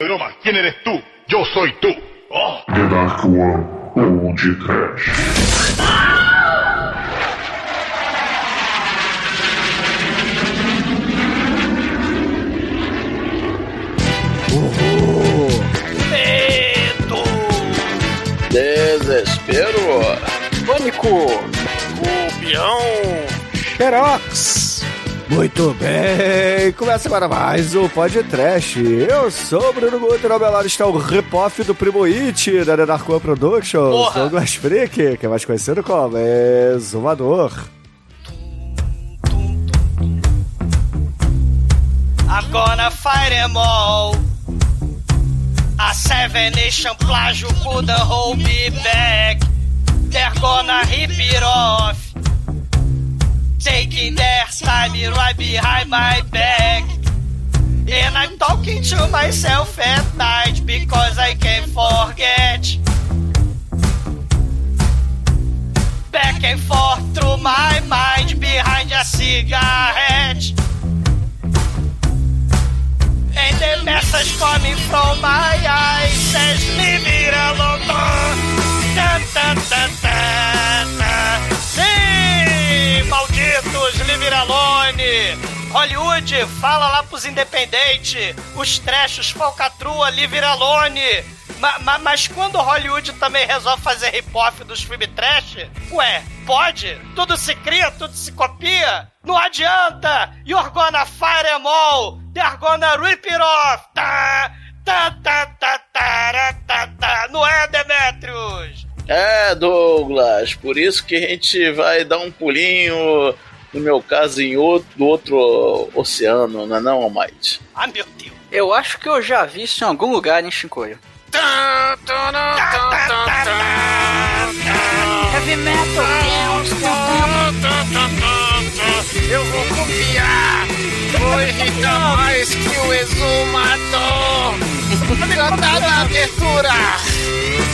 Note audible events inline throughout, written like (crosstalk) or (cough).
Roma, ¿quién eres tú? Yo soy tú. Oh. The Dark One ou de Trash. Medo! Desespero. Pânico! Rubião! Xerox! Muito bem, começa agora mais um podcast. Eu sou o Bruno Guter, ao meu lado está o Ripoff do Primo It, da One Productions, Porra! Douglas Freak, que é mais conhecido como Exumador. I'm gonna fight them all. A Seven Nation plágio couldn't hold me back. They're gonna rip it off. Taking their time right behind my back. And I'm talking to myself at night because I can't forget. Back and forth through my mind behind a cigarette. And the message coming from my eyes says, leave it alone. Tan, tan, tan. Malditos, leave alone. Hollywood, fala lá pros independentes, os trechos, falcatrua, leave alone. Ma- ma- mas quando Hollywood também resolve fazer hip-hop dos filmes trash, ué, pode? Tudo se cria, tudo se copia? Não adianta! You're gonna fire them all! They're gonna rip it off! Tá, tá, tá, tá, tá, tá, tá. Não é, Demetrius? É, Douglas, por isso que a gente vai dar um pulinho, no meu caso, em outro, do outro oceano, não é não, Almighty? Ah, meu Deus! Eu acho que eu já vi isso em algum lugar em Shinkoio. Heavy metal! Eu vou copiar, vou irritar mais que o exumador. Cantar na abertura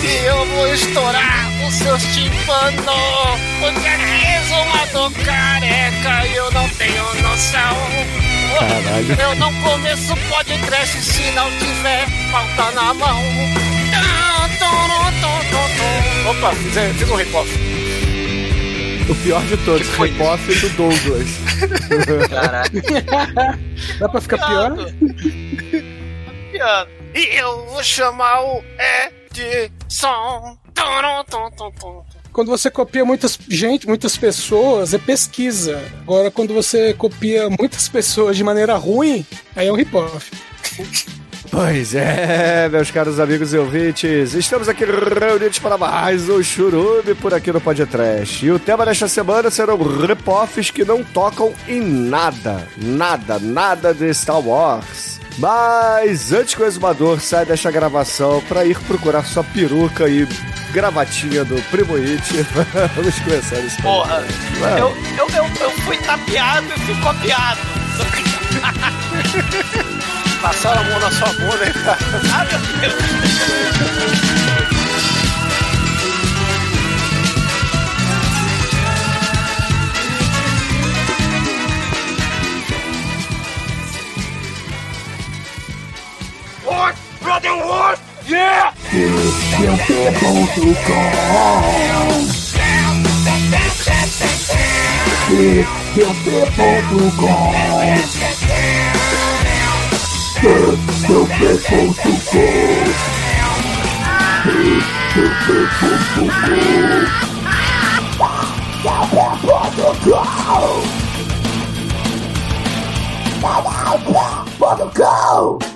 e eu vou estourar os seus tímpanos. Porque aqui é exumador careca e eu não tenho noção. Caralho. Eu não começo podcast se não tiver falta na mão. Opa, fiz, fiz um rip-off. O pior de todos, foi Ripoff do Douglas. Caralho. (laughs) Dá pra ficar pior? Piano. E eu vou chamar o Edson. Quando você copia muitas gente, muitas pessoas, é pesquisa. Agora, quando você copia muitas pessoas de maneira ruim, aí é um rip-off. (laughs) Pois é, meus caros amigos e ouvintes, estamos aqui reunidos para mais um churume por aqui no Podcast. E o tema desta semana serão rip-offs que não tocam em nada, nada, nada de Star Wars. Mas antes que o exumador saia desta gravação para ir procurar sua peruca e gravatinha do Primo It, (laughs) vamos começar esse Porra, eu, eu, eu, eu fui tapeado e fui copiado. (laughs) Passaram a mão na sua bunda, cara? Ah, meu Deus. your people to come. To come. Teach Go!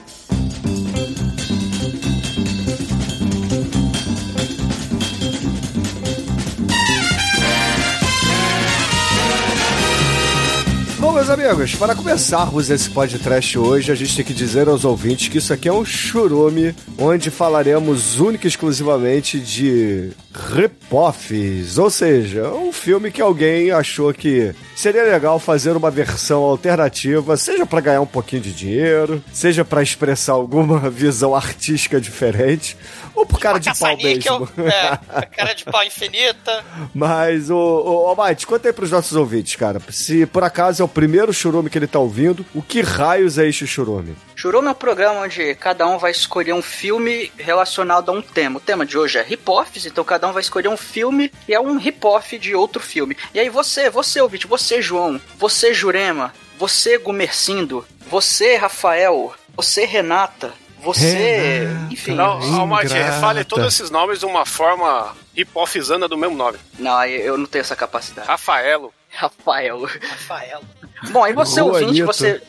Meus amigos, para começarmos esse podcast hoje, a gente tem que dizer aos ouvintes que isso aqui é um churume, onde falaremos única e exclusivamente de Ripoffs, ou seja, um filme que alguém achou que seria legal fazer uma versão alternativa, seja para ganhar um pouquinho de dinheiro, seja para expressar alguma (laughs) visão artística diferente, ou por cara de pau mesmo. É, cara de pau infinita. (laughs) Mas, ô, ô, ô Mate, conta aí pros nossos ouvintes, cara. Se por acaso é o primeiro churume que ele tá ouvindo, o que raios é este churume? Churume é um programa onde cada um vai escolher um filme relacionado a um tema. O tema de hoje é hip-offs, então cada um vai escolher um filme e é um hip-off de outro filme. E aí você, você ouvinte, você João, você Jurema, você Gumercindo, você Rafael, você Renata, você... Renata. Enfim... Não, Almighty, Ingrata. fale todos esses nomes de uma forma hipofizana do mesmo nome. Não, eu não tenho essa capacidade. Rafaelo. Rafael. Rafael. Bom, aí você Juanito. ouvinte, você.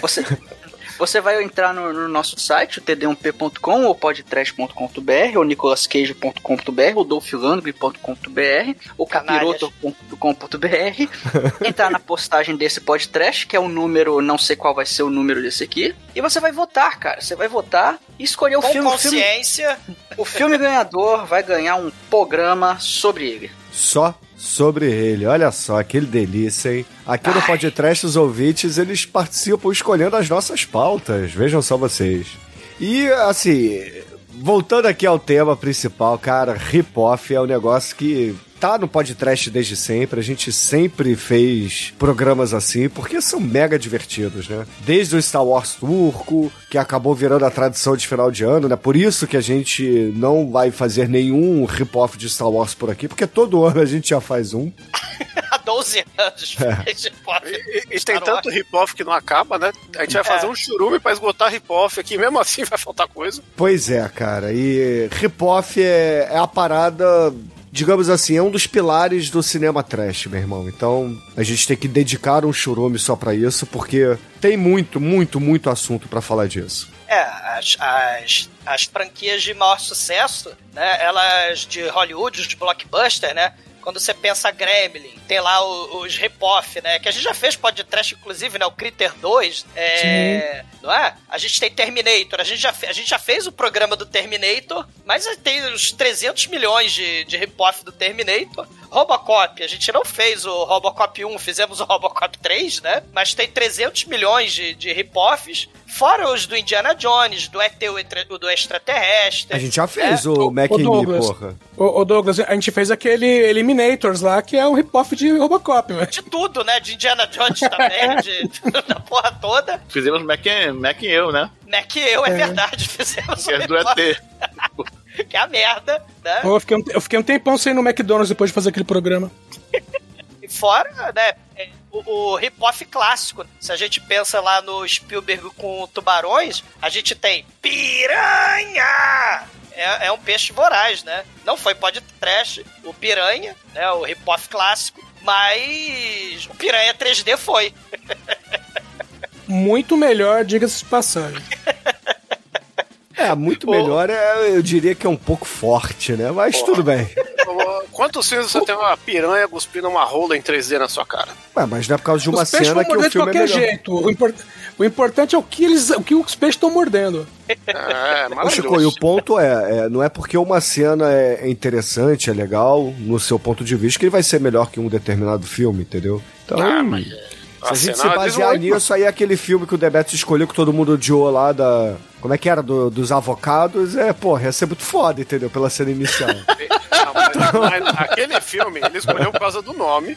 Você. Você vai entrar no, no nosso site, o td1p.com, ou podtrash.com.br, ou nicolascage.com.br, ou dolfilandre.com.br, ou capiroto.com.br, (laughs) entrar na postagem desse podcast, que é o número, não sei qual vai ser o número desse aqui, e você vai votar, cara. Você vai votar e escolher o Com filme. O filme, consciência. (laughs) o filme ganhador vai ganhar um programa sobre ele. Só sobre ele. Olha só, aquele delícia, hein? Aqui no podcast, os ouvintes, eles participam escolhendo as nossas pautas. Vejam só vocês. E, assim, voltando aqui ao tema principal, cara, hip-off é um negócio que tá no podcast desde sempre. A gente sempre fez programas assim, porque são mega divertidos, né? Desde o Star Wars turco, que acabou virando a tradição de final de ano, né? Por isso que a gente não vai fazer nenhum hip-off de Star Wars por aqui, porque todo (laughs) ano a gente já faz um. (laughs) Há 12 anos. É. (laughs) E, e tem tanto hip-off que não acaba, né? A gente vai fazer um churume pra esgotar hip-off aqui, mesmo assim vai faltar coisa. Pois é, cara. E hip-off é, é a parada, digamos assim, é um dos pilares do cinema trash, meu irmão. Então a gente tem que dedicar um churume só pra isso, porque tem muito, muito, muito assunto pra falar disso. É, as, as, as franquias de maior sucesso, né? Elas de Hollywood, de blockbuster, né? Quando você pensa Gremlin, tem lá o- os rip-off, né? Que a gente já fez podcast, inclusive, né? O Critter 2, é, não é? A gente tem Terminator, a gente já, a gente já fez o programa do Terminator, mas tem os 300 milhões de, de rip-off do Terminator. Robocop, a gente não fez o Robocop 1, fizemos o Robocop 3, né? Mas tem 300 milhões de, de rip-offs, fora os do Indiana Jones, do ET, o o do extraterrestre. A gente já fez o Ô, Mac porra. Ô, ô, Douglas, a gente fez aquele Eliminators lá, que é um rip-off de Robocop, velho. De tudo, né? De Indiana Jones também, (laughs) de, (laughs) da porra toda. Fizemos Mac, Mac e eu, né? Mac e eu, é, verdade, (laughs) fizemos Que é do ET. Que é a merda, né? Eu fiquei, um, eu fiquei um tempão sem ir no McDonald's depois de fazer aquele programa. E fora, né, é, o, o hip-off clássico. Se a gente pensa lá no Spielberg com tubarões, a gente tem piranha! É, é um peixe voraz, né? Não foi pode trash, o piranha, né? O hip-off clássico, mas o piranha 3D foi. (laughs) Muito melhor, diga-se de passagem. É, muito melhor, é, eu diria que é um pouco forte, né? Mas tudo bem. Quantos filmes você tem uma piranha cuspindo uma rola em 3D na sua cara? Ué, mas não é por causa de uma os peixes cena vão que o morder de filme é qualquer melhor. jeito. O, import- o importante é o que, eles, o que os peixes estão mordendo. É, Ô, Chico, e o ponto é, é, não é porque uma cena é interessante, é legal, no seu ponto de vista, que ele vai ser melhor que um determinado filme, entendeu? Então, Ah, mas se a gente se cena basear nisso, aí aquele filme que o Debeto escolheu, que todo mundo odiou lá da... Como é que era? Do- dos avocados, é, porra, ia ser muito foda, entendeu? Pela cena inicial. (laughs) Não, mas- mas aquele filme ele escolheu por causa do nome.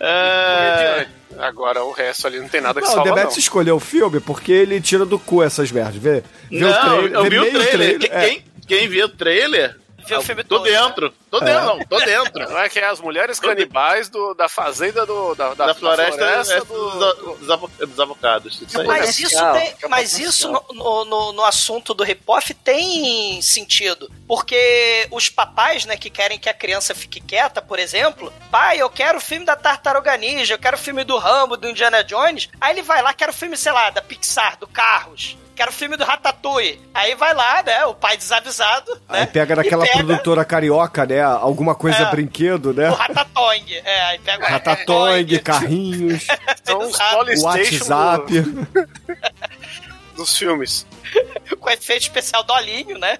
É... Agora o resto ali não tem nada que Não, o salvar, não. Debeto escolheu o filme porque ele tira do cu essas merdas. Vê, vê Não, o trailer, eu vê vi o meio trailer. Quem, é. quem, quem viu o trailer, Viu o filme tô todo, né? dentro. Tô dentro, não, tô dentro. Não é que é as mulheres canibais do, da fazenda do, da, da, Da floresta, floresta é, do- dos, dos avo- dos avocados. Isso. Mas isso, Potencial, tem, é mas isso no, no, no- assunto do hip-off tem sentido. Porque os papais, né, que querem que a criança fique quieta, por exemplo, pai, eu quero o filme da Tartaruga Ninja, eu quero o filme do Rambo, do Indiana Jones. Aí ele vai lá, quero o filme, sei lá, da Pixar, do Carros. Quero o filme do Ratatouille. Aí vai lá, né, o pai desavisado, Aí né? pega naquela pega produtora carioca, né? Alguma coisa É. brinquedo, né? O Ratatouille. É, aí pega o Ratatouille, carrinhos, São os (laughs) Exato. Polystation WhatsApp. (laughs) dos filmes. (laughs) Com efeito especial do Alinho, né?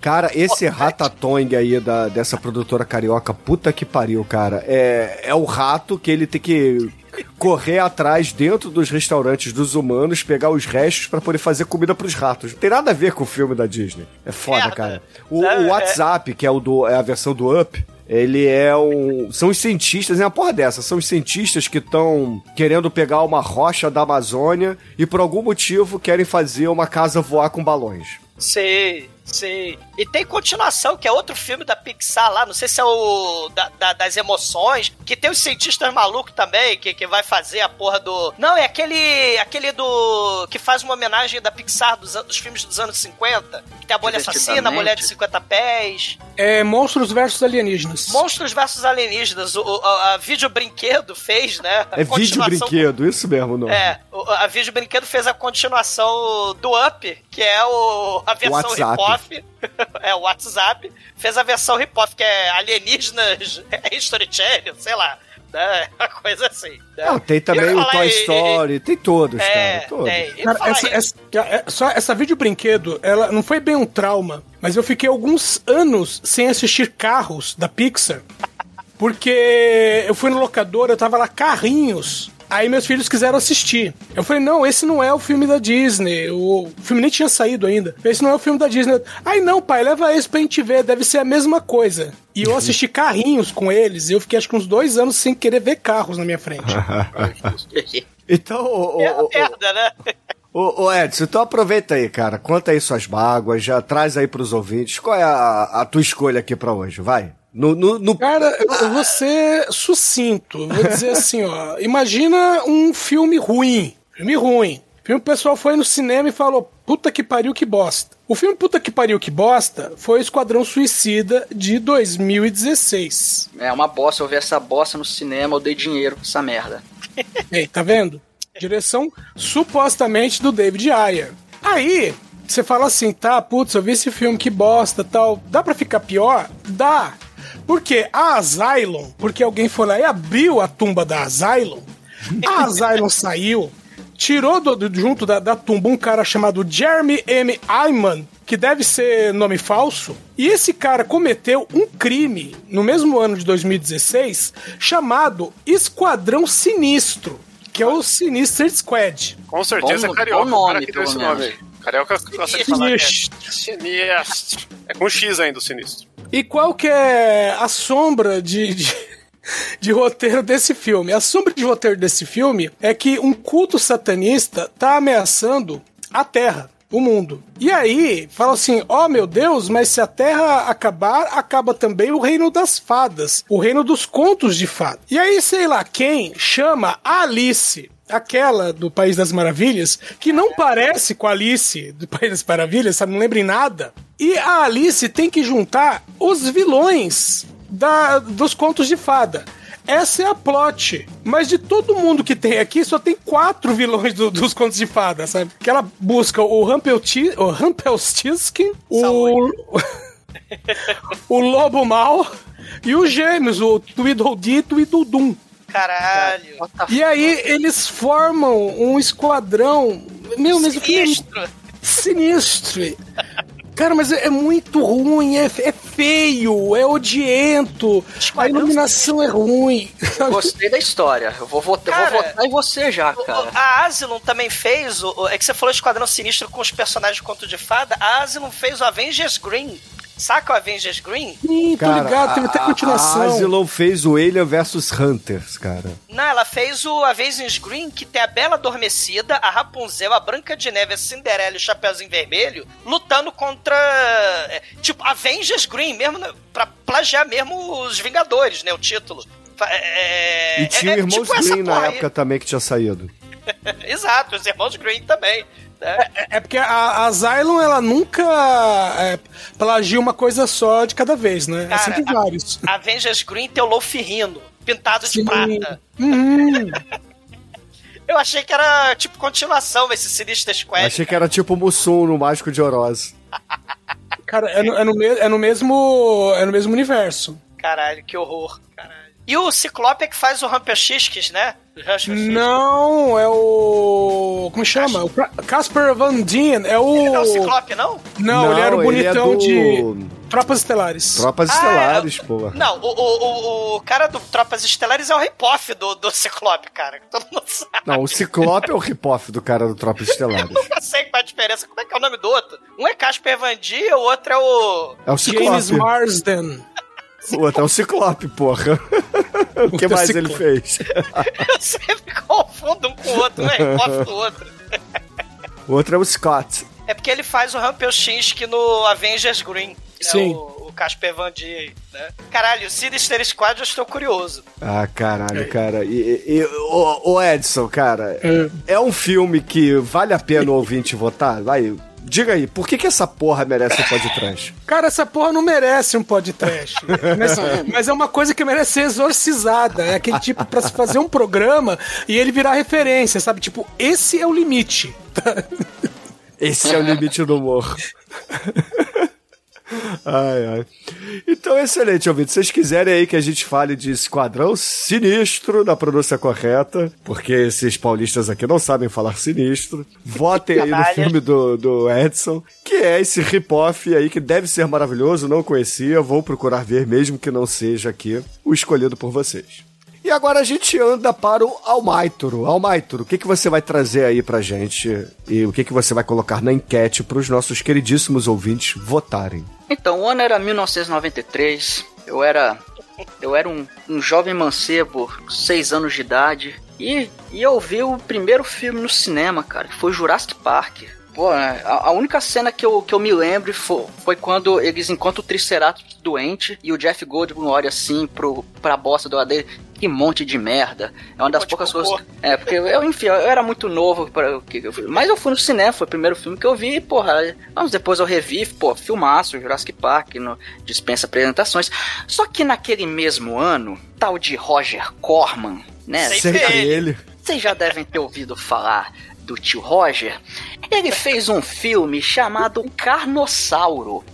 Cara, esse Ratatouille aí da, dessa produtora carioca, puta que pariu, cara. É, é o rato que ele tem que correr atrás dentro dos restaurantes dos humanos, pegar os restos pra poder fazer comida pros ratos. Não tem nada a ver com o filme da Disney. É foda, cara. O, o é- WhatsApp, que é, o do, é a versão do Up, ele é um. São os cientistas, é uma porra dessa. São os cientistas que estão querendo pegar uma rocha da Amazônia e por algum motivo querem fazer uma casa voar com balões. Sei, sei. E tem continuação, que é outro filme da Pixar lá, não sei se é o da- da- das emoções, que tem os cientistas malucos também, que, que vai fazer a porra do... Não, é aquele aquele do... que faz uma homenagem da Pixar dos, dos filmes dos anos 50, que tem a Bolha Assassina, a Mulher de 50 Pés... É Monstros versus Alienígenas. Monstros versus Alienígenas, o, o- a, a Vídeo Brinquedo fez, né? a É vídeo continuação- brinquedo, isso mesmo, não? É, o- a Vídeo Brinquedo fez a continuação do Up, que é o, a versão hip-hop. (laughs) é, o WhatsApp. Fez a versão hip-hop, que é Alienígenas (laughs) History Channel, sei lá. Né? (laughs) Uma coisa assim. Né? Não, tem também E o Toy Story, tem todos, É, cara. Todos. tem. E Cara, essa, essa, é- só essa vídeo brinquedo, ela não foi bem um trauma, mas eu fiquei alguns anos sem assistir carros da Pixar, porque eu fui no locador, eu tava lá carrinhos. Aí meus filhos quiseram assistir. Eu falei, não, esse não é o filme da Disney. O filme nem tinha saído ainda. Esse não é o filme da Disney. Aí não, pai, leva esse pra gente ver, deve ser a mesma coisa. E eu (laughs) assisti carrinhos com eles, e eu fiquei acho que uns dois anos sem querer ver carros na minha frente. (laughs) Então, ô, ô, É uma merda, né? ô, ô, Edson, então aproveita aí, cara. Conta aí suas mágoas, já traz aí pros ouvintes. Qual é a, a tua escolha aqui pra hoje? Vai. No, no, no- Cara, eu vou ser sucinto. Vou dizer assim, ó. Imagina um filme ruim. Filme ruim. Filme que o pessoal foi no cinema e falou: puta que pariu, que bosta. O filme Puta que pariu, que bosta foi Esquadrão Suicida de 2016. É uma bosta, eu vi essa bosta no cinema, eu dei dinheiro pra essa merda. (laughs) Ei, tá vendo? Direção supostamente do David Ayer. Aí, você fala assim, tá, putz, eu vi esse filme, que bosta tal. Dá pra ficar pior? Dá. Porque a Asylum, porque alguém foi lá e abriu a tumba da Asylum, a Asylum (laughs) saiu, tirou do, do- junto da, da tumba um cara chamado Jeremy M. Ayman, que deve ser nome falso, e esse cara cometeu um crime no mesmo ano de 2016 chamado Esquadrão Sinistro, que é o Sinister Squad. Com certeza Bom- é carioca. bom nome, o cara que deu esse nome aí. Carioca gosta de falar é Sinistro. sinistro. É com X ainda o sinistro. E qual que é a sombra de, de, de roteiro desse filme? A sombra de roteiro desse filme é que um culto satanista tá ameaçando a Terra, o mundo. E aí, fala assim: ó meu Deus, mas se a Terra acabar, acaba também o reino das fadas, o reino dos contos de fada. E aí, sei lá quem chama Alice aquela do País das Maravilhas, que não parece com a Alice do País das Maravilhas, sabe? Não lembra em nada. E a Alice tem que juntar os vilões da, dos contos de fada. Essa é a plot. Mas de todo mundo que tem aqui, só tem quatro vilões do- dos contos de fada, sabe? Que ela busca o, Rumpelstiltskin, o, (laughs) o Lobo Mal e os gêmeos, o Tweedledee e Tweedledum. Caralho. E aí eles formam um esquadrão. Meu, mas é Sinistro. sinistro. Cara, mas é, é muito ruim, é, é feio, é odiento, a iluminação é ruim. (laughs) Gostei da história. Eu vou votar, eu vou Cara, votar em você já, cara. A Asylum também fez. O, o- é que você falou Esquadrão Sinistro com os personagens de conto de fada. A Asylum fez o Avengers Green. Saca o Avengers Green? Sim, tô cara, ligado, teve até a- A continuação. Asylum fez o Alien vs Hunters, cara. Não, ela fez o Avengers Green, que tem a Bela Adormecida, a Rapunzel, a Branca de Neve, a Cinderela e o Chapeuzinho Vermelho lutando contra. é, tipo, Avengers Green, mesmo né, pra plagiar mesmo os Vingadores, né? O título. É- E tinha é- o é Irmãos tipo Green na aí. época também que tinha saído. (laughs) Exato, os irmãos Green também. Né? É porque a, a Asylum, ela nunca é, plagia uma coisa só de cada vez, né? é Cara, sempre a- vários. Avengers Green tem o Luffy rindo, pintado de Sim. prata. Uhum. (laughs) Eu achei que era tipo continuação esse Sinister Squad. Achei que era tipo o Mussum no Mágico de Oroz. Cara, é no, é no me- é no mesmo. É no mesmo universo. Caralho, que horror. Caralho. E o Ciclope é que faz o Rumpelstiltskin, né? Não, é o. Como chama? O Ca- Casper Van Dien. É o. Ele não é o Ciclope, não? Não, ele era o é bonitão do de Tropas Estelares. Tropas Ah, Estelares, é- pô. Não, o, o, o, o cara do Tropas Estelares é o rip-off do, do Ciclope, cara. Todo mundo sabe. Não, o Ciclope é o rip-off do cara do Tropas (laughs) Estelares. Eu sei qual é a diferença. Como é que é o nome do outro? Um é Casper Van Dien, o outro é o... É o James Ciclope. Marsden. O outro é o Ciclope, porra. (laughs) o que é mais ele Ciclope. fez? (laughs) Eu sempre confundo um com o outro, um é rip-off do outro. O outro é o Scott. É porque ele faz o Rumpelstiltskin no Avengers Green. Né? Sim. O, o Casper Van Dien, né? Caralho, o Sinister Squad eu estou curioso. Ah, caralho, cara. E, e, e- ô, ô, Edson, cara, é um filme que vale a pena o ouvinte votar? Vai, diga aí, por que, que essa porra merece um podcast? (laughs) Cara, essa porra não merece um podcast. mas, mas é uma coisa que merece ser exorcizada. É aquele tipo pra se fazer um programa e ele virar referência, sabe? Tipo, esse é o limite. Esse é o limite do humor. (laughs) Ai, ai. Então, excelente, ouvinte. Se vocês quiserem aí que a gente fale de Esquadrão Sinistro, na pronúncia correta, porque esses paulistas aqui não sabem falar sinistro, votem aí no filme do, do Edson, que é esse rip-off aí que deve ser maravilhoso, não conhecia, vou procurar ver, mesmo que não seja aqui o escolhido por vocês. E agora a gente anda para o Almaitoro. Almaitoro, o que, que você vai trazer aí pra gente e o que, que você vai colocar na enquete para os nossos queridíssimos ouvintes votarem? Então, o ano era 1993. Eu era. Eu era um, um jovem mancebo, seis anos de idade. E, e eu vi o primeiro filme no cinema, cara, que foi Jurassic Park. Pô, a, a única cena que eu, que eu me lembro foi, foi quando eles encontram o Triceratops doente e o Jeff Goldblum olha assim pro, pra bosta do dele. Que monte de merda. É uma das poucas coisas. É, porque eu, enfim, eu era muito novo para Mas eu fui no cinema, foi o primeiro filme que eu vi, e, porra. Anos depois eu revi, pô, filmaço, Jurassic Park, no, dispensa apresentações. Só que naquele mesmo ano, tal de Roger Corman, né? Sempre ele. ele. Vocês já devem ter ouvido falar do tio Roger. Ele fez um filme chamado Carnossauro.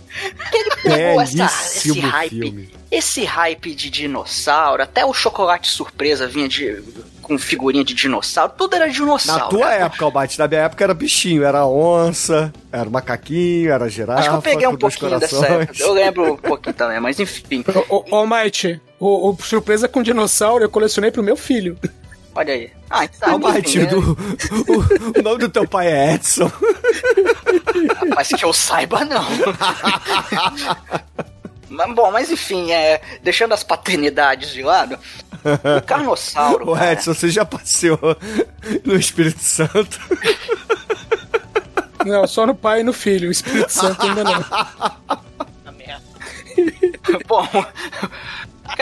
Ele pegou essa, esse hype. filme. Esse hype de dinossauro, até o chocolate surpresa vinha de, com figurinha de dinossauro, tudo era dinossauro. Na tua época, Albate, na minha época era bichinho, era onça, era macaquinho, era girafa. Acho que eu peguei um pouquinho dessa época. Eu lembro um pouquinho também, mas enfim. Ô, ô, ô Might, o, o surpresa com dinossauro eu colecionei pro meu filho. Olha aí. Ah, então, Albate, enfim, do, (laughs) o, o nome do teu pai é Edson. é, mas que eu saiba, não. Mas, bom, mas enfim, é, deixando as paternidades de lado, o Carnossauro. Ô, cara, Edson, você já passeou no Espírito Santo? Não, só no pai e no filho. O Espírito Santo ainda não. Na (laughs) merda. Bom,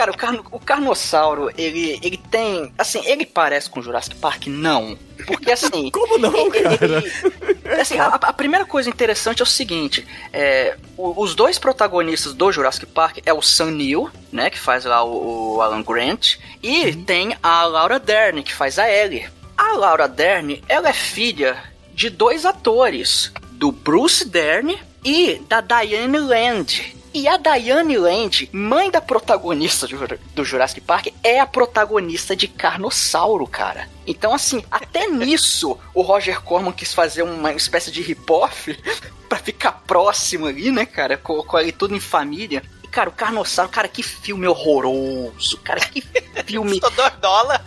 cara, o, carno, o Carnossauro, ele, ele tem. Assim, ele parece com Jurassic Park? Não. Porque assim. (laughs) Como não, cara? ele- assim, a, a primeira coisa interessante é o seguinte: é, o- os dois protagonistas do Jurassic Park é o Sam Neill, né? Que faz lá o, o Alan Grant, e tem a Laura Dern, que faz a Ellie. A Laura Dern, ela é filha de dois atores, do Bruce Dern e da Diane Land. E a Diane Land, mãe da protagonista do Jura- do Jurassic Park, é a protagonista de Carnossauro, cara. Então, assim, até (laughs) nisso o Roger Corman quis fazer uma espécie de rip-off (laughs) pra ficar próximo ali, né, cara? Colocou ali tudo em família. E, cara, o Carnossauro, cara, que filme horroroso, cara, que (laughs) filme. Custou 2 dólares.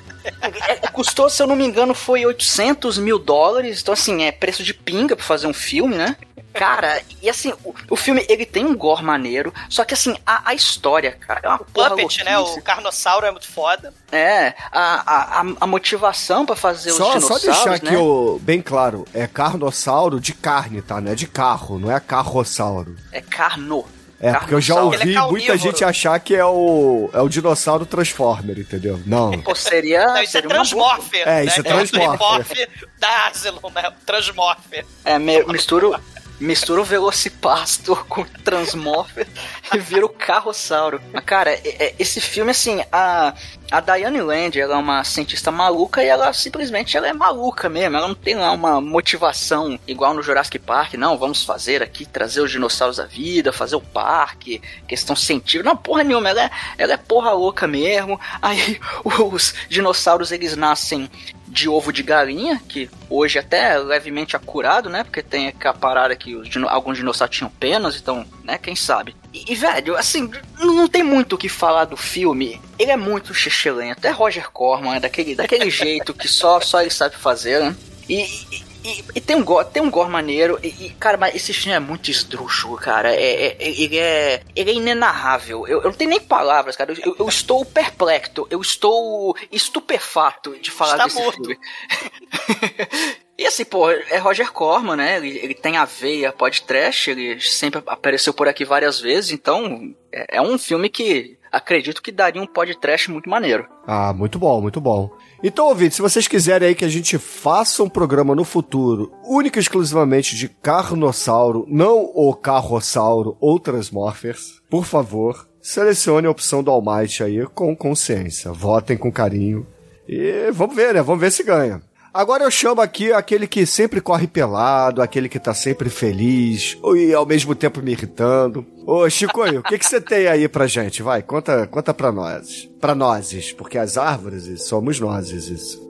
É, custou, se eu não me engano, foi 800 mil dólares. Então, assim, é preço de pinga pra fazer um filme, né? Cara, e assim, o, o filme, ele tem um gore maneiro, só que assim, a, a história, cara, é uma porra Puppet, né? O Carnossauro é muito foda. É, a, a, a, motivação pra fazer os Só, só dinossauros, deixar né? aqui o, bem claro, é carnossauro de carne, tá? Não é de carro, não é carrossauro. É carno. É, porque eu já Carnossauro. ouvi é muita gente achar que é o, é o dinossauro Transformer, entendeu? Não. Pô, seria. Não, isso é seria boa- Transmorpher. É, isso né? é Transmorpher. o rip-off da Asylum, né? O Transmorpher. É, me, mistura, mistura o Velocipastor (laughs) com o Transmorpher e vira o Carrossauro. Mas, cara, é- é- esse filme, assim, a, a Diane Land, ela é uma cientista maluca e ela simplesmente ela é maluca mesmo. Ela não tem lá uma motivação igual no Jurassic Park. Não, vamos fazer aqui, trazer os dinossauros à vida, fazer o parque, questão científica. Não, porra nenhuma. Ela é, ela é porra louca mesmo. Aí (laughs) os dinossauros, eles nascem de ovo de galinha, que hoje até é levemente acurado, né? Porque tem aquela parada que dino- alguns dinossauros tinham penas, então, né? Quem sabe? E, e, velho, assim, não não tem muito o que falar do filme. Ele é muito xixelento. É Roger Corman, é daquele, daquele (laughs) jeito que só, só ele sabe fazer, né? E, e- e- e tem um gore, tem um gore maneiro. E, e, cara, mas esse filme é muito esdrúxulo, cara. É, é- é- ele é. Ele é inenarrável. Eu, eu não tenho nem palavras, cara. Eu, eu estou perplexo. Eu estou estupefato de falar Está desse morto. filme. (laughs) E assim, pô, é Roger Corman, né? Ele, ele tem a veia podcast, ele sempre apareceu por aqui várias vezes, então é, é um filme que acredito que daria um podcast muito maneiro. Ah, muito bom, muito bom. Então, ouvinte, se vocês quiserem aí que a gente faça um programa no futuro único e exclusivamente de Carnossauro, não o Carrossauro ou Transmorphers, por favor, selecione a opção do Almighty aí com consciência. Votem com carinho. E vamos ver, né? Vamos ver se ganha. Agora eu chamo aqui aquele que sempre corre pelado, aquele que tá sempre feliz, e ao mesmo tempo me irritando. Ô, Chicoio, o que que você tem aí pra gente? Vai, conta, conta pra nós. Pra nozes, porque as árvores somos nozes, isso.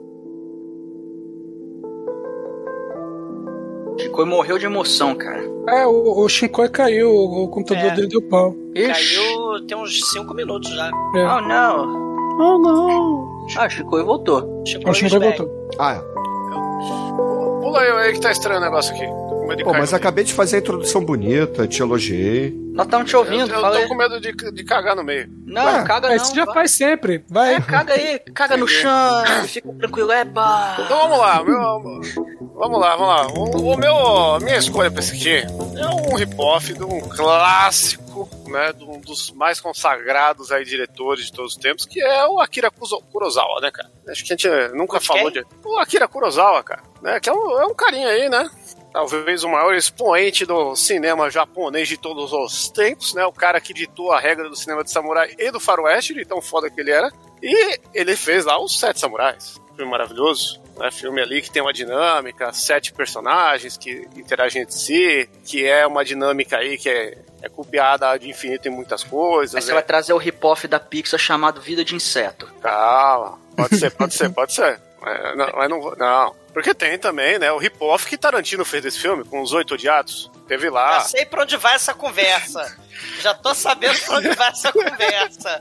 Chico morreu de emoção, cara. É, o, o Shinkoi caiu, o, o computador É. dele deu pau. Ixi. Caiu tem uns 5 minutos já. É. Oh, não. Oh, não. Ah, Chico voltou. Chegou O Shinkoi o Smack. voltou. Ah, é. Pula aí, aí que tá estranho o negócio aqui. Pô, mas meio. acabei de fazer a introdução bonita, te elogiei. Nós estamos te ouvindo, Eu, eu tô aí. com medo de, de cagar no meio. Não, Ué, caga Mas não. isso já vai. faz sempre. Vai. É, caga aí, caga no chão, fica tranquilo, é bah. Então vamos lá, meu, vamos lá, vamos lá. O, o meu, a minha escolha pra esse aqui é um rip-off de um clássico, né, de um dos mais consagrados aí diretores de todos os tempos, que é o Akira Kurosawa, né, cara? Acho que a gente nunca falou de... O Akira Kurosawa, cara, né, que é um, é um carinha aí, né? Talvez o maior expoente do cinema japonês de todos os tempos, né? O cara que ditou a regra do cinema de samurai e do faroeste, de tão foda que ele era. E ele fez lá os Sete Samurais. Filme maravilhoso. Né? Filme ali que tem uma dinâmica, sete personagens que interagem entre si, que é uma dinâmica aí que é, é copiada de infinito em muitas Aí coisas. você né? vai trazer o rip-off da Pixar chamado Vida de Inseto. Calma, pode ser, pode ser, (laughs) pode ser. Mas não, mas não, vou- não. Porque tem também, né? O rip-off que Tarantino fez desse filme, com os oito odiados. Teve lá. Já sei pra onde vai essa conversa. Já tô sabendo pra onde vai essa (laughs) conversa.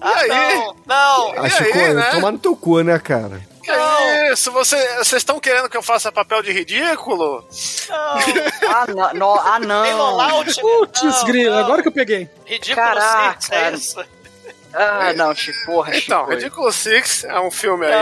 Ah, aí? não, não. Ah, E Chico, aí, né? toma no teu cu, né, cara? Que é isso? Você- Vocês estão querendo que eu faça papel de ridículo? não. (laughs) Ah, não. não ah, não. Putz, Não, grilo, não. agora que eu peguei. Ridículo Caraca, Six, é isso? Ah, não, Chico, porra, Então. Ridículo Six é um filme aí.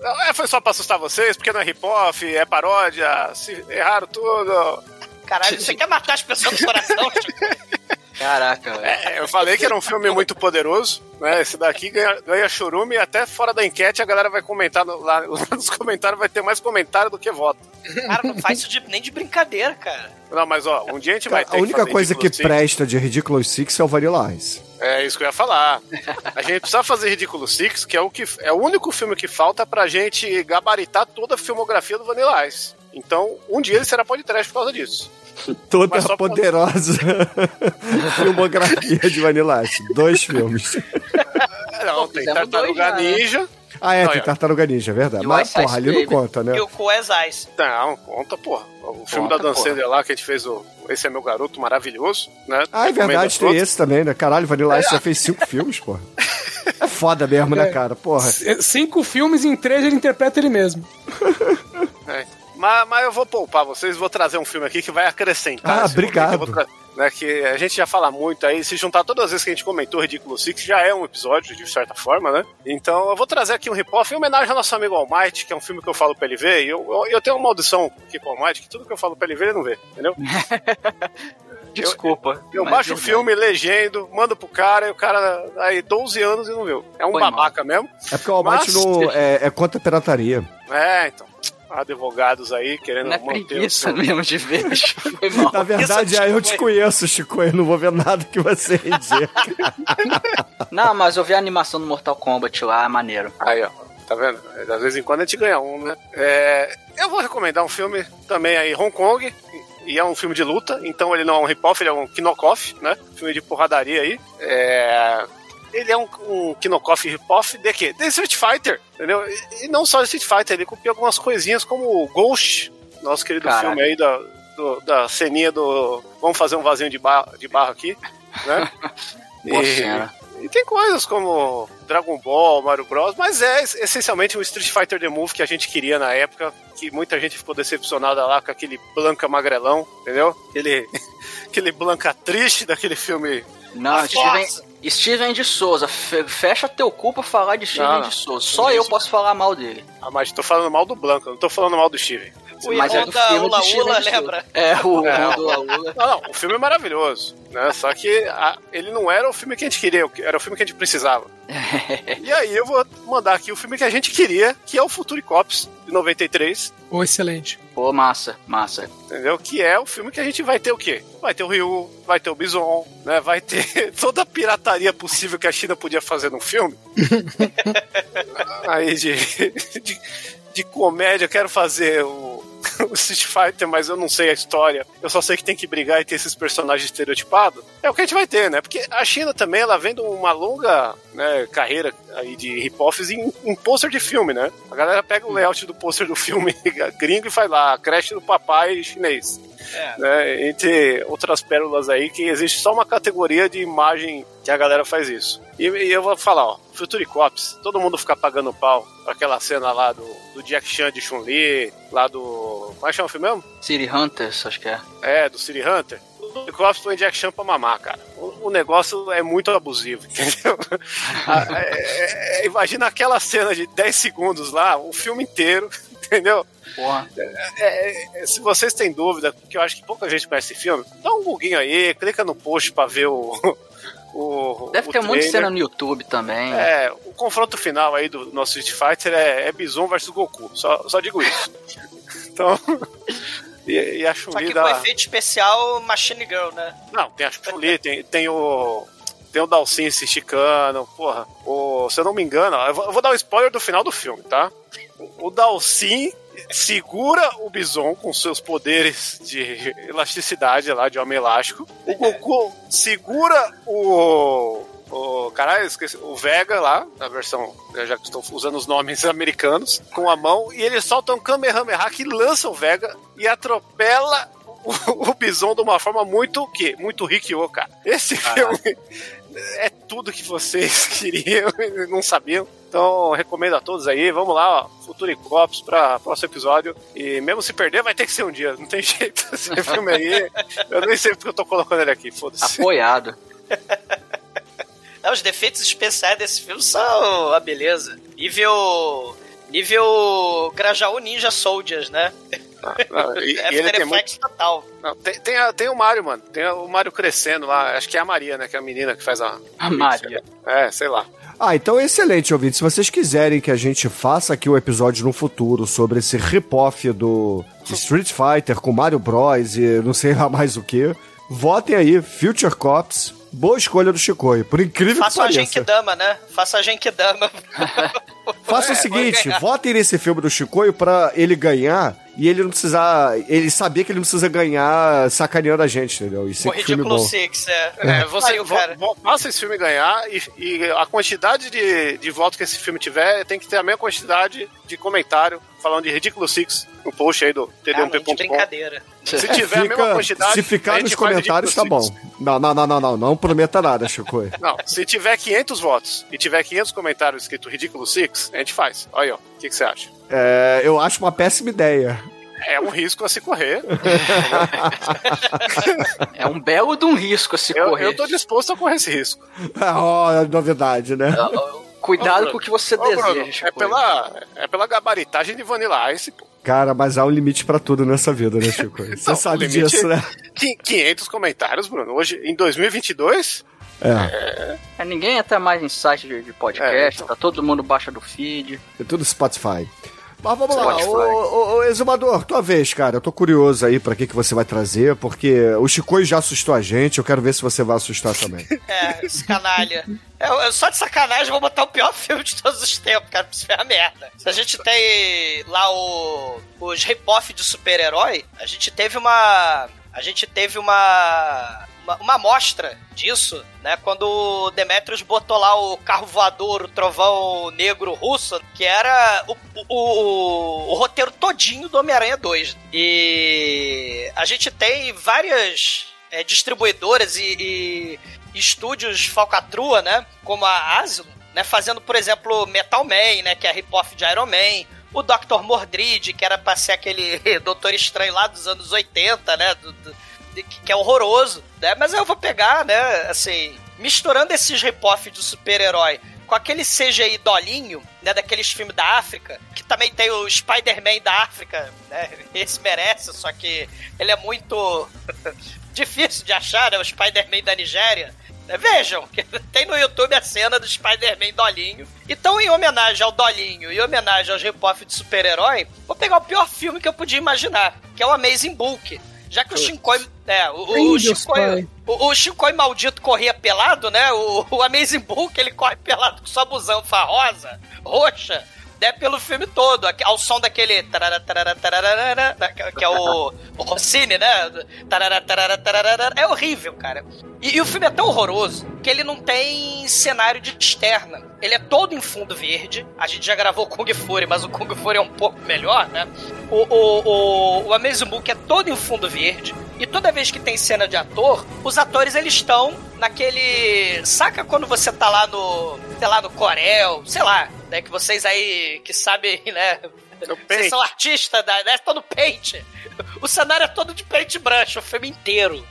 Não. É, foi só pra assustar vocês, porque não é hip-off, é paródia, se erraram tudo. Caralho, você quer matar as pessoas do coração? Chico? (laughs) Caraca, velho. É, eu falei que era um filme muito poderoso, né? Esse daqui ganha, ganha churume e até fora da enquete a galera vai comentar no- lá, (laughs) lá nos comentários, vai ter mais comentário do que voto. Cara, não faz isso de- nem de brincadeira, cara. Não, mas ó, um dia a gente vai ter a única fazer coisa que Ridículo Six. presta de Ridiculous Six é o Vanilla Ice. É isso que eu ia falar. A gente precisa fazer Ridículo Six, que é o, que é o único filme que falta pra gente gabaritar toda a filmografia do Vanilla Ice. Então, um dia ele será podcast por causa disso. (laughs) Toda poderosa filmografia de Vanilla Ice. Dois filmes. É, (laughs) Não, Pô, tem Tartaruga dois né? Ninja. Ah, é, Não, tem é. Tartaruga Ninja, é verdade. Mas, Ice Ice porra, ali não conta, né? E o com as Ice. Não, conta, porra. O filme Conta, da Dan. Sandler lá, que a gente fez o Esse é Meu Garoto, maravilhoso, né? Ah, é verdade, tem esse também, né? Caralho, Vanilla Ice já fez cinco filmes, porra. É foda mesmo, né, É. cara? Porra. C- Cinco filmes em três ele interpreta ele mesmo. É. Mas, mas eu vou poupar vocês, vou trazer um filme aqui que vai acrescentar. Ah, obrigado. eu né, que a gente já fala muito aí, se juntar todas as vezes que a gente comentou Ridículo Six, já é um episódio, de certa forma, né? Então eu vou trazer aqui um rip-off em homenagem ao nosso amigo Almighty, que é um filme que eu falo pra ele ver, e eu, eu, eu tenho uma maldição aqui com o Almighty, que tudo que eu falo pra ele ver, ele não vê, entendeu? (laughs) Desculpa. Eu mas baixo o filme, legendo, mando pro cara, e o cara aí 12 anos e não viu. É um Foi mal. babaca mesmo. É porque o Almighty Mas- não (laughs) é, é contra a pirataria. É, então. Advogados aí querendo Não manter o preguiça seu... mesmo de ver. (laughs) Foi mal. Na verdade, Isso, aí eu te conheço, Chico, eu não vou ver nada que você dizer. (laughs) Não, mas eu vi a animação do Mortal Kombat lá, é maneiro. Aí, ó. Tá vendo? De vez em quando a gente ganha um, né? É, eu vou recomendar um filme também aí, Hong Kong. E é um filme de luta, então ele não é um rip-off, ele é um knockoff, né? Filme de porradaria aí. É, ele é um, um knockoff rip-off de quê? De Street Fighter, entendeu? E, e não só de Street Fighter, ele copia algumas coisinhas como o Ghost, nosso querido Caraca. filme aí da, do- da ceninha do. Vamos fazer um vasinho de barro, de barro aqui, né? (laughs) E- e tem coisas como Dragon Ball, Mario Bros, mas é es- essencialmente o Street Fighter The Move que a gente queria na época, que muita gente ficou decepcionada lá com aquele Blanca magrelão, entendeu? Aquele, (laughs) aquele Blanca triste daquele filme. Não, A Steven, força. Steven de Souza, fe- fecha teu cu pra falar de Steven Não, de Souza. Só eu posso falar mal dele. Ah, mas tô falando mal do Blanca, não tô falando mal do Steven. O Mas é irmão do filme Ula Ula, lembra? É, o É. irmão do Laula. Não, não, o filme é maravilhoso, né? Só que a- ele não era o filme que a gente queria, era o filme que a gente precisava. (laughs) e aí eu vou mandar aqui o filme que a gente queria, que é o Futuri Cops, de 93, Ô, excelente. Pô, massa, massa. entendeu? Que é o filme que a gente vai ter o quê? Vai ter o Ryu, vai ter o Bison, né? Vai ter (laughs) toda a pirataria possível que a China podia fazer num filme. (laughs) aí de, de, de comédia, eu quero fazer o, (laughs) o Street Fighter, mas eu não sei a história. Eu só sei que tem que brigar e ter esses personagens estereotipados. É o que a gente vai ter, né? Porque a China também, ela vem de uma longa né, carreira aí de hip-offs em, em pôster de filme, né? A galera pega o layout do pôster do filme (laughs) gringo e faz lá, a creche do papai chinês. Né? Entre outras pérolas aí, que existe só uma categoria de imagem que a galera faz isso. E, e eu vou falar, ó, Future Cops, todo mundo fica pagando pau pra aquela cena lá do, do Jack Chan de Chun-Li, lá do. Como é que chama o filme mesmo? City Hunters, acho que é. É, do City Hunter. O Cops põe Jack Chan pra mamar, cara. O, o negócio é muito abusivo, (laughs) entendeu? Ah, é- é- imagina aquela cena de 10 segundos lá, o filme inteiro, (laughs) entendeu? Porra. É, é, se vocês têm dúvida, porque eu acho que pouca gente conhece esse filme, dá um buguinho aí, clica no post pra ver o. o Deve o ter um monte de trailer. cena no YouTube também. É, o confronto final aí do nosso Street Fighter é, é Bison versus Goku. Só, só digo isso. Então. (laughs) E, e a Só Chun-Li que com dá. efeito especial Machine Girl, né? Não, tem a Chun-Li, tem, tem o. Tem o Dalsin se esticando, porra. O, se eu não me engano, eu vou, eu vou dar o spoiler do final do filme, tá? O, o Dalsin segura o Bison com seus poderes de (laughs) elasticidade lá, de homem elástico. O Goku segura o. O caralho, esqueci, o Vega lá, na versão, já que estou usando os nomes (laughs) americanos, com a mão, e ele solta um Kamehameha que lança o Vega e atropela o, (laughs) o Bison de uma forma muito o quê? Muito Rikyo, cara. Esse filme (laughs) é tudo que vocês queriam e não sabiam. Então, recomendo a todos aí. Vamos lá, ó. Cops pra próximo episódio. E mesmo se perder, vai ter que ser um dia. Não tem jeito. Esse filme aí. Eu nem sei porque eu tô colocando ele aqui. Foda-se. Apoiado. Não, os defeitos especiais desse filme são a beleza. Nível. Nível Grajaú Ninja Soldiers, né? Não, e, (laughs) e ele tem muito. Total. Não, tem, tem, a- tem o Mario, mano. Tem o Mario crescendo lá. Acho que é a Maria, né? Que é a menina que faz a. A Maria. É, sei lá. Ah, então é excelente, ouvinte. Se vocês quiserem que a gente faça aqui um episódio no futuro sobre esse rip-off do Street Fighter com Mario Bros e não sei lá mais o que, votem aí, Future Cops. Boa escolha do Chicoio, por incrível Faça a que pareça. Genkidama, né? Faça a Genkidama. Faça o (laughs) É, seguinte, votem nesse filme do Chicoio pra ele ganhar e ele não precisar. Ele sabia que ele não precisa ganhar sacaneando a gente, entendeu? E O ser filme Ridículo bom. Six, é. É, você Aí o cara. faça esse filme ganhar e, e a quantidade de, de votos que esse filme tiver tem que ter a mesma quantidade de comentário falando de Ridiculous Six no post aí do tdump.com. brincadeira. Se tiver a mesma Fica- quantidade. se ficar nos comentários, tá bom. Não, não, não, não, não, não prometa nada, Chicoio. Não, se tiver 500 votos e tiver 500 comentários escrito Ridiculous Six, a gente faz. Olha aí, ó. O que, que você acha? É, eu acho uma péssima ideia. É um risco a se correr. É um belo de um risco a se Eu, correr. eu tô disposto a correr esse risco. Ó, novidade, né? Cuidado Ô, com o que você Bruno, deseja. é, Chico. pela, é pela gabaritagem de Vanilla Ice, pô. Cara, mas há um limite pra tudo nessa vida, né? (laughs) Você Não, sabe o limite- disso, né? Qu- 500 comentários, Bruno. Hoje, em 2022, É, É, ninguém entra mais em site de, de podcast, É, então. tá todo mundo baixa do feed. é tudo Spotify. Mas vamos lá, Spotify. ô, ô, ô, Exumador, tua vez, cara. Eu tô curioso aí pra que, que você vai trazer, porque o Chicoi já assustou a gente, eu quero ver se você vai assustar também. (laughs) É, esse canalha. Eu, eu só de sacanagem vou botar o pior (laughs) filme de todos os tempos, cara, pra isso é a merda. Se a gente tem lá o, os rip-off de super-herói, a gente teve uma. A gente teve uma. Uma, uma amostra disso, né? Quando o Demetrius botou lá o carro voador, o trovão negro russo, que era o, o, o, roteiro todinho do Homem-Aranha 2. E a gente tem várias é, distribuidoras e, e estúdios falcatrua, né? Como a Asylum, né? Fazendo, por exemplo, Metal Man, né? Que é a rip-off de Iron Man. O Dr. Mordrid, que era pra ser aquele (laughs) Doutor Estranho lá dos anos 80, né? do- do- que é horroroso, né? Mas eu vou pegar, né? Assim, misturando esses rip-off de super-herói com aquele CGI dolinho, né? Daqueles filmes da África, que também tem o Spider-Man da África, né? (laughs) Esse merece, só que ele é muito (laughs) difícil de achar, né? O Spider-Man da Nigéria. né? Vejam, (laughs) tem no YouTube a cena do Spider-Man Dolinho. Então, em homenagem ao Dolinho e em homenagem aos rip-off de super-herói, vou pegar o pior filme que eu podia imaginar, que é o Amazing Bulk. Já que o Shinkoi. É, o, o, Ai, Deus Shinkoi. O, o Shinkoi maldito corria pelado, né? O, o Amazing Bulk ele corre pelado com sua busanfa rosa, roxa, né? Pelo filme todo, ao som daquele. tarara, tarara, tararara, da- que é o, o Rossini, né? Tarara, tarara. É horrível, cara. E, e o filme é tão horroroso que ele não tem cenário de externa. Ele é todo em fundo verde. A gente já gravou Kung Fury, mas o Kung Fury é um pouco melhor, né? O, o, o, o Amazing Book é todo em fundo verde. E toda vez que tem cena de ator, os atores eles estão naquele. Saca quando você tá lá no. sei lá, no Corel, sei lá, né? Que vocês aí que sabem, (laughs) né? No Vocês são artistas, da, né? Estão no paint. O cenário é todo de paint brush, o filme inteiro.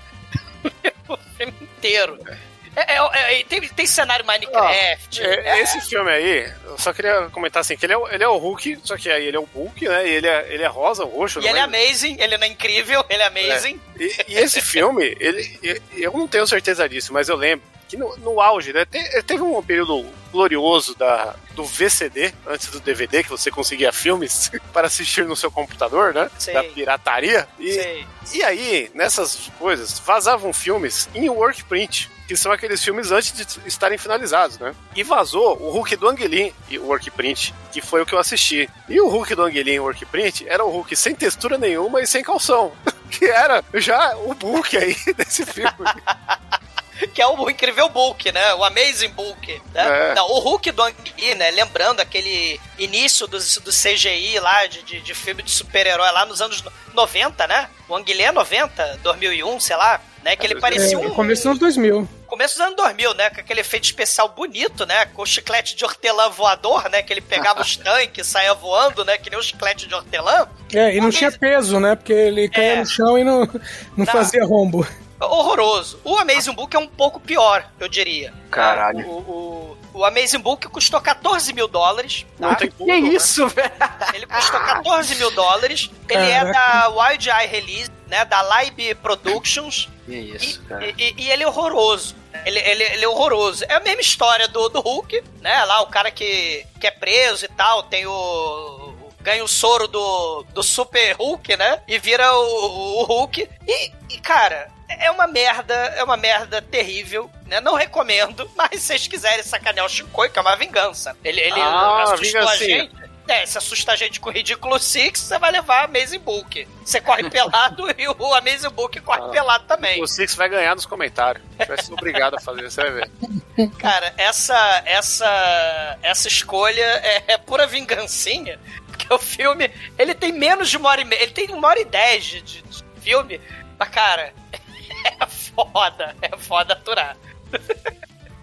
(laughs) o filme inteiro. É, é- é- tem, tem cenário Minecraft. É, é- Esse filme aí, eu só queria comentar assim, que ele é, o- ele é o Hulk, só que aí ele é o Hulk, né? E ele é, ele é rosa, roxo, E ele é amazing, ele não é incrível, ele é amazing. E, e esse filme, ele, eu não tenho certeza disso, mas eu lembro que no, no auge, né? te- Teve um período glorioso da, do VCD, antes do DVD, que você conseguia filmes (laughs) para assistir no seu computador, né? Sim. Da pirataria. E, Sei. e aí, nessas coisas, vazavam filmes em workprint, que são aqueles filmes antes de estarem finalizados, né? E vazou o Hulk do Anguilin e o workprint, que foi o que eu assisti. E o Hulk do Anguilin e o workprint era o Hulk sem textura nenhuma e sem calção. (laughs) Que era já o Hulk aí (laughs) desse filme. (laughs) Que é o incrível Bulk, né? O Amazing Bulk. Né? É. Não, o Hulk do Ang Lee, né? Lembrando aquele início do, do CGI lá, de, de, de filme de super-herói lá nos anos 90, né? O Ang Lee é 90, 2001, sei lá. Né? Que ele parecia É, um... começo dos anos 2000. Começo dos anos 2000, né? Com aquele efeito especial bonito, né? Com o chiclete de hortelã voador, né? Que ele pegava os (laughs) tanques, saía voando, né? Que nem o chiclete de hortelã. É, e não tinha peso, né? Porque ele caía É. no chão e não, não Tá. fazia rombo. Horroroso. O Amazing Book é um pouco pior, eu diria. Caralho. O, o, o Amazing Book custou 14 mil dólares. Tem tudo, Que né? isso, velho? Ele custou 14 mil dólares. Ele é da Wild Eye Release, né? Da Live Productions. Que E, isso, cara. e- e- e ele é horroroso. Ele, ele, ele é horroroso. É a mesma história do, do Hulk, né? Lá o cara que, que é preso e tal, tem o. Ganha o soro do, do Super Hulk, né? E vira o, o Hulk. E, e, cara, é uma merda, é uma merda terrível, né? Não recomendo, (laughs) mas se vocês quiserem sacanear o Shinkoi, que é uma vingança. Ele, ele Ah, assustou a gente. É, se assusta a gente com o Ridículo Six, você vai levar a Amazing Book. Você corre (laughs) pelado e o Amazing Book corre Ah. pelado também. O Six vai ganhar nos comentários. Vai ser obrigado a fazer, você vai ver. (laughs) Cara, essa essa essa escolha é, é pura vingancinha. Porque o filme, ele tem menos de uma hora e meia. Ele tem uma hora e dez de, de- de filme. Mas, cara, (laughs) é foda. É foda aturar.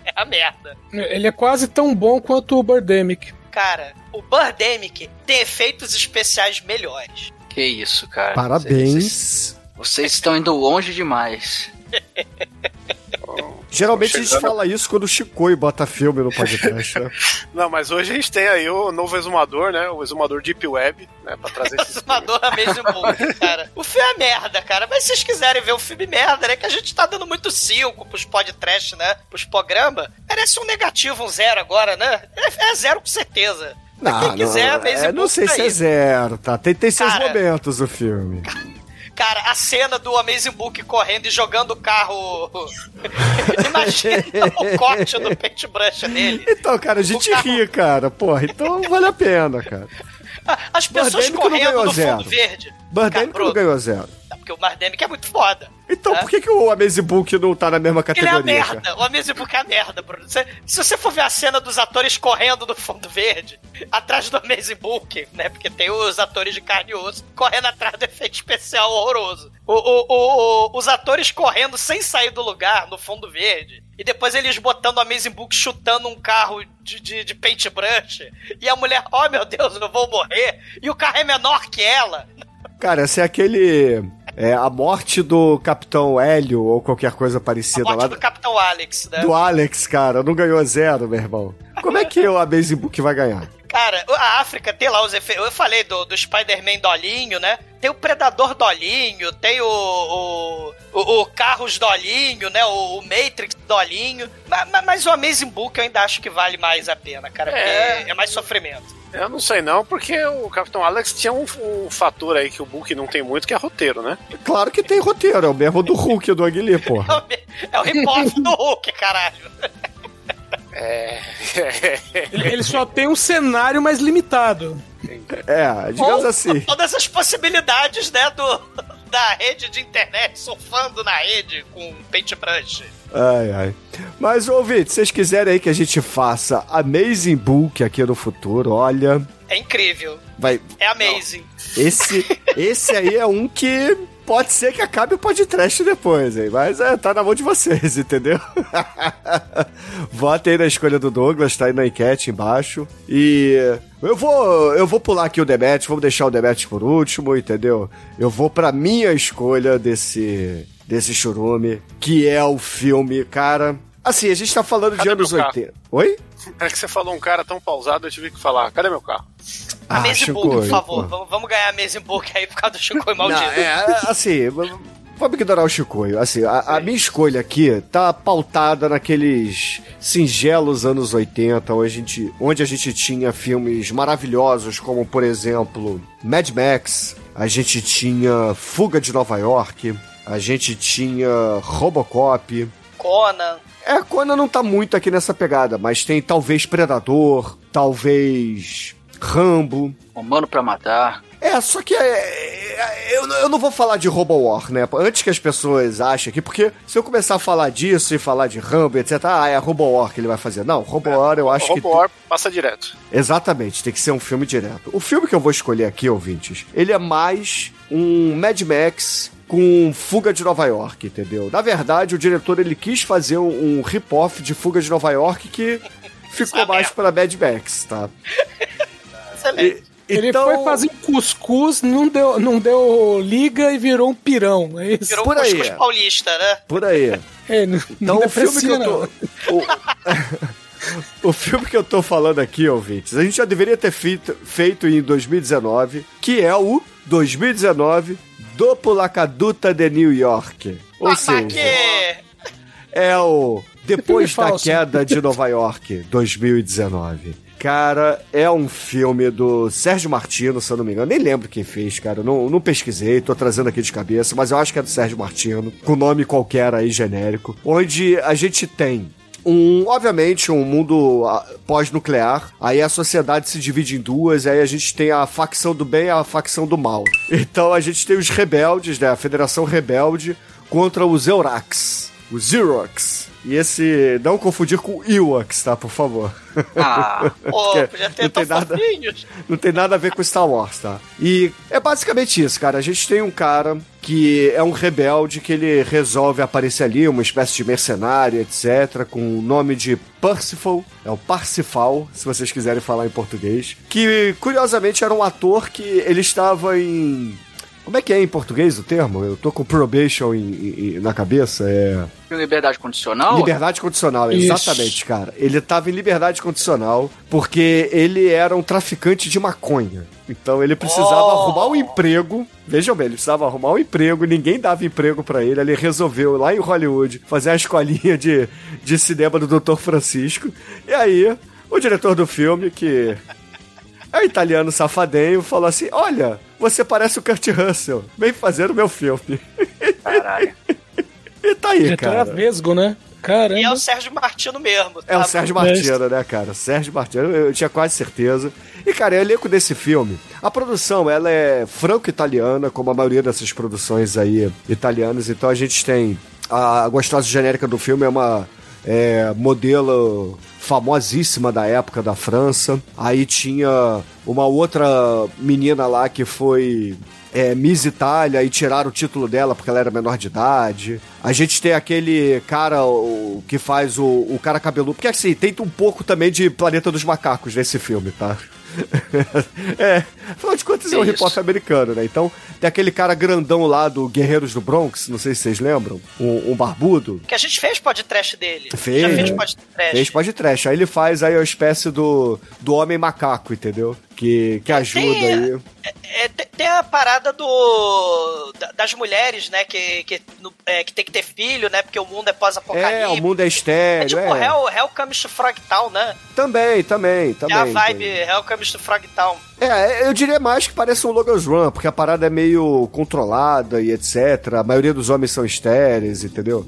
É a merda. Ele é quase tão bom quanto o Birdemic. Cara, o Birdemic tem efeitos especiais melhores. Que isso, cara. Vocês, Parabéns. vocês estão indo longe demais. Geralmente a gente fala isso quando o Chicoi bota filme no podcast, né? (laughs) Não, mas hoje a gente tem aí o novo exumador, né? O exumador Deep Web, né? Pra trazer esses (laughs) Exumador Amazing Book, cara. O filme é merda, cara. Mas se vocês quiserem ver o filme merda, né? Que a gente tá dando muito cinco pros podcast, né? Pros programas. Merece um negativo, um zero agora, né? É, é zero com certeza. Não, quem quiser, não, Amazing é, não sei se é zero, tá? Tem, tem seus Cara. momentos o filme. Cara, a cena do Amazing Book correndo e jogando o carro. (laughs) Imagina o corte do paintbrush dele. Então, cara, a gente carro- ri, cara. Porra, então vale a pena, cara. As pessoas Birdemic correndo no zero. fundo verde. Birdemic Cara, não ganhou zero. Porque o Birdemic é muito foda. Então, É. por que, que o Amazing Book não tá na mesma Ele é a categoria? cara? merda. O Amazing Book é a merda, Bruno. Você- se você for ver a cena dos atores correndo no fundo verde, atrás do Amazing Book, né? Porque tem os atores de carne e osso correndo atrás do efeito especial horroroso. O- o- o- os atores correndo sem sair do lugar no fundo verde. E depois eles botando o Amazing Book chutando um carro de, de, de paintbrush. E a mulher, oh meu Deus, eu vou morrer. E o carro é menor que ela. Cara, esse é aquele. É a morte do Capitão Hélio ou qualquer coisa A parecida morte lá. do Capitão Alex, né? Do Alex, cara, não ganhou zero, meu irmão. Como é que o Amazing Book vai ganhar? Cara, a África tem lá os efeitos. Eu falei do, do Spider-Man Dolinho, né? Tem o Predador Dolinho, tem o. o, o, o Carros Dolinho, né? O, o Matrix Dolinho. Ma- ma- Mas, o Amazing Book eu ainda acho que vale mais a pena, cara. É. Porque é mais sofrimento. Eu não sei não, porque o Capitão Alex tinha um, um fator aí que o Book não tem muito, que é roteiro, né? Claro que tem roteiro, é o mesmo do Hulk do Aguilê, porra. (laughs) É o, é o rip-off do Hulk, caralho. É. Ele, só tem um cenário mais limitado. É, digamos Ou assim. (laughs) Todas as possibilidades, né? Do, da rede de internet surfando na rede com paintbrush. Ai, ai. Mas, ouvinte, se vocês quiserem aí que a gente faça Amazing Book aqui no futuro, olha, É incrível. vai. É amazing. Esse, esse aí é um que pode ser que acabe o podcast depois, hein? Mas é, tá na mão de vocês, (laughs) entendeu? (laughs) Votem aí na escolha do Douglas, tá aí na enquete embaixo. E eu vou, eu vou pular aqui o Demet, vamos deixar o Demet por último, entendeu? Eu vou pra minha escolha desse, desse churume, que é o filme, cara. Assim, a gente tá falando de Cadê anos meu carro? 80. Oi? É que você falou um cara tão pausado, eu tive que falar, cadê meu carro? Ah, Amazing Book, Chicoio, por favor. pô. Vamos, ganhar Amazing Book aí por causa do Chico maldito. Não, é, assim, v- vamos ignorar o Chicoio. Assim, a, a minha escolha aqui tá pautada naqueles singelos anos 80, onde a gente, onde a gente tinha filmes maravilhosos, como, por exemplo, Mad Max, a gente tinha Fuga de Nova York, a gente tinha Robocop. Conan. É, Conan não tá muito aqui nessa pegada, mas tem talvez Predador, talvez Rambo, Humano pra matar. é, só que é, é, eu, não- eu não vou falar de Robo War, né? Antes que as pessoas achem aqui, porque se eu começar a falar disso e falar de Rambo, etc., ah, é Robo War que ele vai fazer. Não, Robo War eu acho o que. Robo War passa direto. Exatamente, tem que ser um filme direto. O filme que eu vou escolher aqui, ouvintes, ele é mais um Mad Max com Fuga de Nova York, entendeu? Na verdade, o diretor ele quis fazer um, um rip-off de Fuga de Nova York que (laughs) ficou mais pra Mad Max, tá? Excelente. E- Ele então- foi fazer um cuscuz, não deu, não deu liga e virou um pirão. É isso. Virou por um aí. cuscuz paulista, né? Por aí. É, não, Então, não o filme que eu tô. O, (laughs) o filme que eu tô falando aqui, ouvintes, a gente já deveria ter feito, feito em 2019, que é o 2019 Doppulacaduta de New York. Ou Mas seja, que... é o Depois da. Queda de Nova York, 2019. Cara, é um filme do Sérgio Martino, se eu não me engano. Nem lembro quem fez, cara. Não, não pesquisei, tô trazendo aqui de cabeça, mas eu acho que é do Sérgio Martino, com nome qualquer aí genérico. Onde a gente tem um, obviamente, um mundo ah, pós-nuclear. Aí a sociedade se divide em duas, aí a gente tem a facção do bem e a facção do mal. (laughs) Então a gente tem os rebeldes, né? A Federação Rebelde contra os Eurax, os Xerox. E esse, não confundir com Ewoks, tá? Por favor. Ah, (laughs) Pô, podia não ter tão tem nada- fofinhos. Não tem nada a ver com Star Wars, tá? E é basicamente isso, cara. A gente tem um cara que é um rebelde que ele resolve aparecer ali, uma espécie de mercenário, etc., com o nome de Parsifal. É o Parsifal, se vocês quiserem falar em português. Que, curiosamente, era um ator que ele estava em. Como é que é em português o termo? Eu tô com probation em- em- na cabeça. É. liberdade condicional? Liberdade condicional, Isso. exatamente, cara. Ele tava em liberdade condicional porque ele era um traficante de maconha. Então ele precisava Oh. arrumar um emprego. Vejam bem, ele precisava arrumar um emprego, ninguém dava emprego pra ele. Ele resolveu lá em Hollywood fazer a escolinha de, de cinema do Dr. Francisco. E aí, o diretor do filme, que Aí o italiano safadinho falou assim: Olha, você parece o Kurt Russell, vem fazer o meu filme. Caralho. (laughs) E tá aí, Diretor cara. vesgo, né? Caramba. E é o Sérgio Martino mesmo. É o tá? Sérgio Martino, né, cara? Sérgio Martino, eu tinha quase certeza. E, cara, o elenco desse filme, a produção, ela é franco-italiana, como a maioria dessas produções aí italianas. Então a gente tem a gostosa genérica do filme é uma é, modelo famosíssima da época da França. Aí tinha uma outra menina lá que foi é, Miss Itália e tiraram o título dela porque ela era menor de idade. A gente tem aquele cara o, que faz o, o cara cabeludo. Porque assim, tem um pouco também de Planeta dos Macacos nesse filme, tá? (laughs) é, afinal de contas é um Isso. hip-hop americano, né? Então, tem aquele cara grandão lá do Guerreiros do Bronx, não sei se vocês lembram, um, um barbudo. Que a gente fez podcast dele. Fez, Já fez podcast. Fez pode trash. Aí ele faz aí a espécie do, do homem macaco, entendeu? Que, que ajuda Tem- aí. É, tem a parada do da- das mulheres, né? Que, que, é, que tem que ter filho, né? Porque o mundo é É, pós-apocalipse. o mundo é É estéreo, tipo é. Hell, Hell Comes to Frogtown, né? Também, também, também. é a vibe. Hell Comes to Frogtown. É, eu diria mais que parece um Logan's Run, porque a parada é meio controlada e etc. A maioria dos homens são estéreis, entendeu?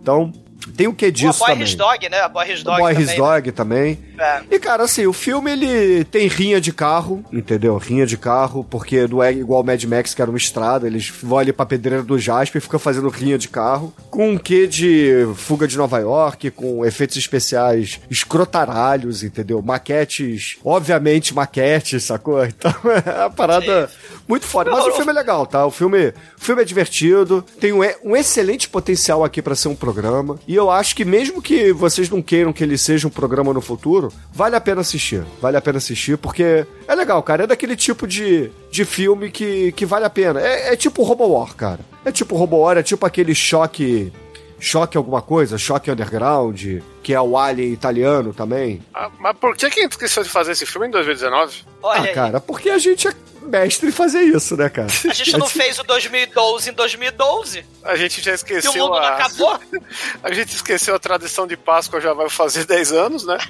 Então, tem o que disso Boy também. His Dog, né? A Boy His Dog Boy também. His Dog também. É. E, cara, assim, o filme ele tem rinha de carro, entendeu? Rinha de carro, porque não é igual Mad Max, que era uma estrada. Eles vão ali pra pedreira do Jasper e ficam fazendo rinha de carro. Com um quê de fuga de Nova York, com efeitos especiais escrotaralhos, entendeu? Maquetes, obviamente maquetes, sacou? (laughs) Então é uma parada muito foda. Mas o filme é legal, tá? O filme, o filme é divertido, tem um, um excelente potencial aqui pra ser um programa. E eu acho que mesmo que vocês não queiram que ele seja um programa no futuro, vale a pena assistir. Vale a pena assistir, porque é legal, cara. É daquele tipo de, de filme que, que vale a pena. É, é tipo Robo War, cara. É tipo Robo War, é tipo aquele choque. Choque alguma coisa, choque underground, que é o Alien italiano também. Ah, mas por que que a gente esqueceu de fazer esse filme em 2019? Olha ah, aí. cara, porque a gente é mestre em fazer isso, né, cara? A gente não (laughs) fez o 2012 em 2012. A gente já E esqueceu o mundo não a... acabou. (laughs) A gente esqueceu a tradição de Páscoa, já vai fazer 10 anos, né? (laughs)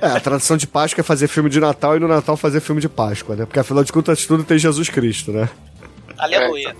É, a tradição de Páscoa é fazer filme de Natal e no Natal fazer filme de Páscoa, né? Porque afinal de contas tudo tem Jesus Cristo, né? Aleluia.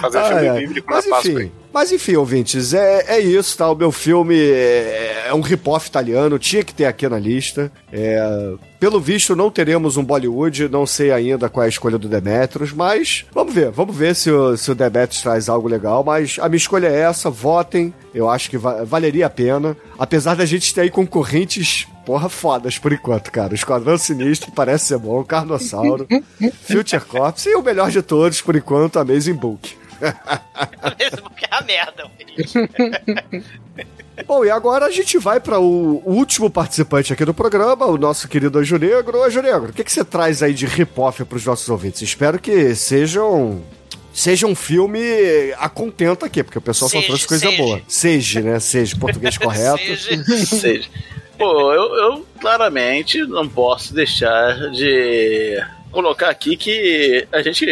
Fazer Ai, filme ai. bíblico na Mas Páscoa. enfim, mas enfim, ouvintes, é, é isso, tá? O meu filme é, é um rip-off italiano, tinha que ter aqui na lista. É, pelo visto, não teremos um Bollywood, não sei ainda qual é a escolha do Demetrius, mas vamos ver, vamos ver se o, se o Demetrius traz algo legal. Mas a minha escolha é essa, votem, eu acho que va- valeria a pena. Apesar da gente ter aí concorrentes, porra, fodas por enquanto, cara. Esquadrão Sinistro parece ser bom, Carnossauro, (laughs) Future Corps e o melhor de todos, por enquanto, Amazing Book. (laughs) Mesmo que é a merda. (laughs) Bom, e agora a gente vai para o último participante aqui do programa, o nosso querido Anjo Negro. Anjo Negro, o que, que você traz aí de rip-off para os nossos ouvintes? Espero que sejam. Seja um filme a contento aqui, porque o pessoal só Seja, trouxe coisa seja. boa. Seja, né? Seja, português (laughs) correto. Seja- Seja. Pô, eu, eu claramente não posso deixar de colocar aqui que a gente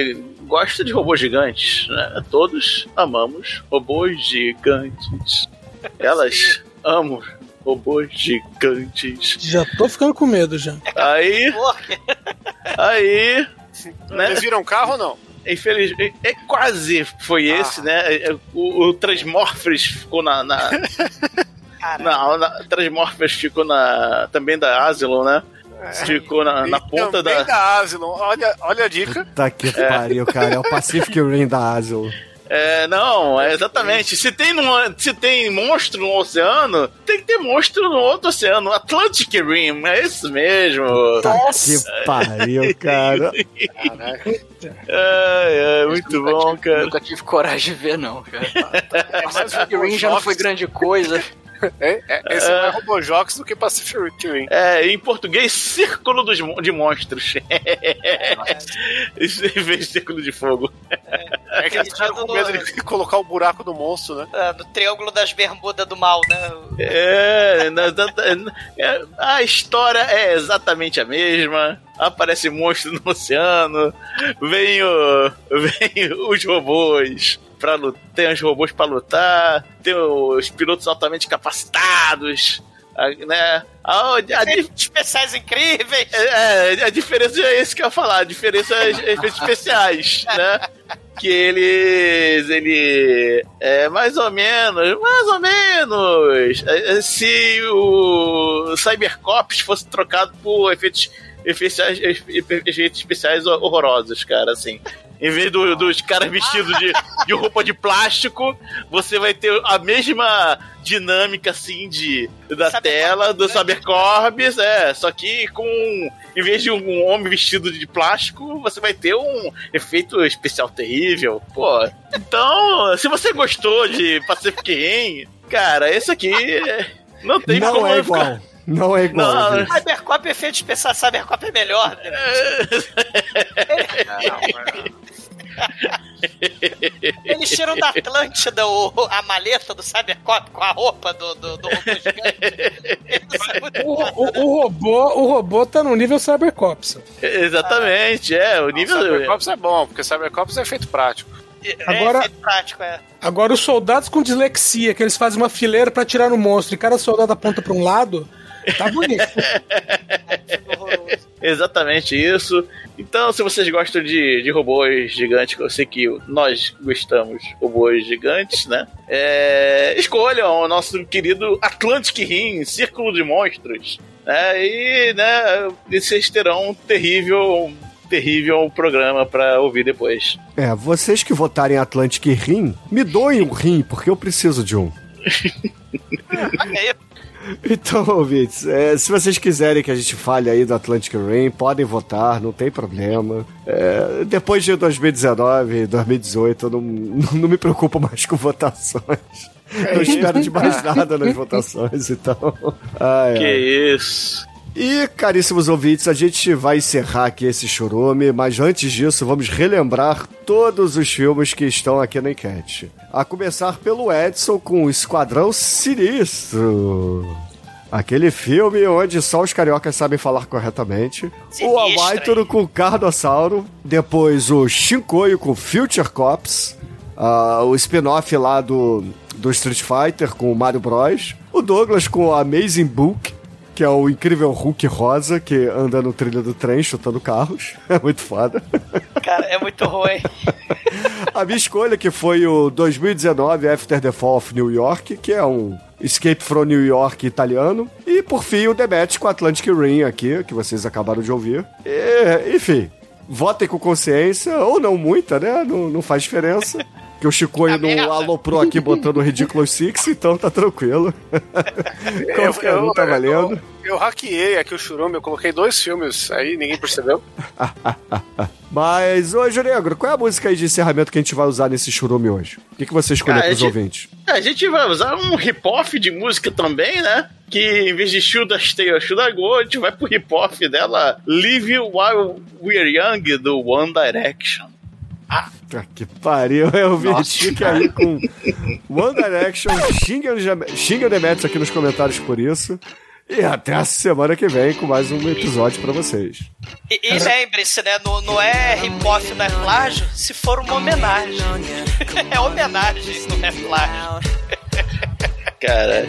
gosta de robôs gigantes, né? Todos amamos robôs gigantes. (laughs) Elas amam robôs gigantes. Já tô ficando com medo já. Aí, aí, né? Eles viram carro ou não? Infelizmente, é, quase foi esse, né? É, O, o Transmorphers ficou na. na (laughs) não, na, Transmorphers ficou na. Também da Asylum, né? Ficou na, na ponta da. da Asylum. Olha, olha a dica. Tá que pariu, cara. É o Pacific Rim da Asylum. É, não, é exatamente. Se tem, numa- se tem monstro no oceano, tem que ter monstro no outro oceano. Atlantic Rim, é isso mesmo. Tá que pariu, cara. Caraca. É, é, muito bom, tive- cara. Nunca tive coragem de ver, não, cara. (laughs) Pacific Rim já não foi grande coisa. É, é, esse é mais Robojox do que Pacific Rim. É, em português, Círculo dos, de Monstros. (laughs) em vez de Círculo de Fogo. É que eles ficaram com medo de (laughs) colocar o buraco do monstro, né? É, no Triângulo das Bermudas do Mal, né? É, na- na- na- é, a história é exatamente a mesma. Aparece monstro no oceano, vem, o, vem os robôs para lutar, tem os robôs para lutar, tem os pilotos altamente capacitados. A, né? A, a, Efeitos especiais incríveis. é, a diferença é isso que eu ia falar, a diferença é efeitos especiais, né? Que eles. Ele. É mais ou menos. Mais ou menos. é, é, Se o Cybercops fosse trocado por efeitos. Efeitos, efeitos especiais horrorosos, cara, assim. Em vez do- dos caras vestidos de, de roupa de plástico, você vai ter a mesma dinâmica, assim, de, da Cybercorps, tela, do né? Cybercorps, é. Só que com. Em vez de um homem vestido de plástico, você vai ter um efeito especial terrível. Pô, então, se você gostou de Pacific Rim, cara, esse aqui não tem Não como é ficar- igual. Não é igual. Não. Cybercop, efeito especial Cybercop é melhor. né? (laughs) Eles tiram da Atlântida o, a maleta do Cybercop com a roupa do, do, do robô gigante. É O, o- o robô, o robô tá no nível Cybercops. Exatamente, é. O nível. Cybercops é bom, porque Cybercops é efeito prático. Agora- É efeito prático, é. Agora, os soldados com dislexia, que eles fazem uma fileira pra tirar no monstro e cada soldado aponta pra um lado, tá bonito. (laughs) Horroroso. Exatamente isso. Então, se vocês gostam de, de robôs gigantes, que eu sei que nós gostamos de robôs gigantes, né? É, escolham o nosso querido Atlantic Rim, Círculo de Monstros. Né? E, né, e vocês terão um terrível, terrível programa pra ouvir depois. É, vocês que votarem Atlantic Rim, me doem um rim, porque eu preciso de um. (laughs) Aí. Então, ouvintes, é, se vocês quiserem que a gente fale aí do Atlantic Rim, podem votar, não tem problema. É, depois de 2019, 2018, eu não, não me preocupo mais com votações. não espero de mais nada nas votações, então. Ai, Que ai. isso. E, caríssimos ouvintes, a gente vai encerrar aqui esse churume, mas antes disso, vamos relembrar todos os filmes que estão aqui na enquete. A começar pelo Edson com o Esquadrão Sinistro. Aquele filme onde só os cariocas sabem falar corretamente. O Sinistro, Amaitoro com o Carnossauro. Depois o Shinkoio com Future Cops. Ah, o spin-off lá do, do Street Fighter com o Mario Bros. O Douglas com o Amazing Book, que é o incrível Hulk rosa que anda no trilho do trem chutando carros. (laughs) É muito foda. Cara, é muito ruim. (laughs) A minha escolha que foi o 2019 After the Fall of New York, que é um Escape from New York italiano. E por fim o Match com Atlantic Rim aqui, que vocês acabaram de ouvir. E, enfim, votem com consciência, ou não muita, né? Não, não faz diferença. Que o Chicoio Tá não merda. aloprou aqui botando o Ridiculous Six, então tá tranquilo. (laughs) Qualquer um tá valendo. Eu, eu hackeei aqui o Churume, eu coloquei dois filmes aí, ninguém percebeu. (laughs) Mas, ô Negro, qual é a música aí de encerramento que a gente vai usar nesse churume hoje? O que, que você escolheu Ah, pros gente- ouvintes? A gente vai usar um hip-hop de música também, né? Que em vez de Should I Stay or Should I Go, a gente vai pro hip-hop dela Live While We're Young, do One Direction. Puta que pariu, (laughs) eu vi fique aí com One Direction, xinga o o Demetrius aqui nos comentários por isso. E até a semana que vem com mais um episódio pra vocês. E, e lembre-se, né? Não, não é hip-hop, não é plágio, se for uma homenagem. (laughs) é homenagem, não é plágio. Cara,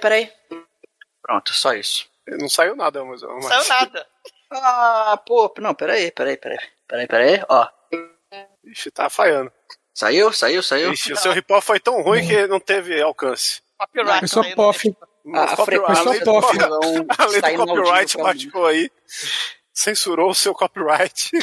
Peraí. Pronto, só isso. Não saiu nada, mas. mas... Saiu nada. (laughs) Ah, pô, não, peraí, peraí, peraí. Peraí, peraí, ó. Ixi, tá falhando. Saiu, saiu, saiu. Ixi, o seu rip-off foi tão ruim que não teve alcance. Copyright. Só saindo. POF. A, a frequência além só do, não (laughs) copyright baixou aí, censurou o seu copyright. (laughs)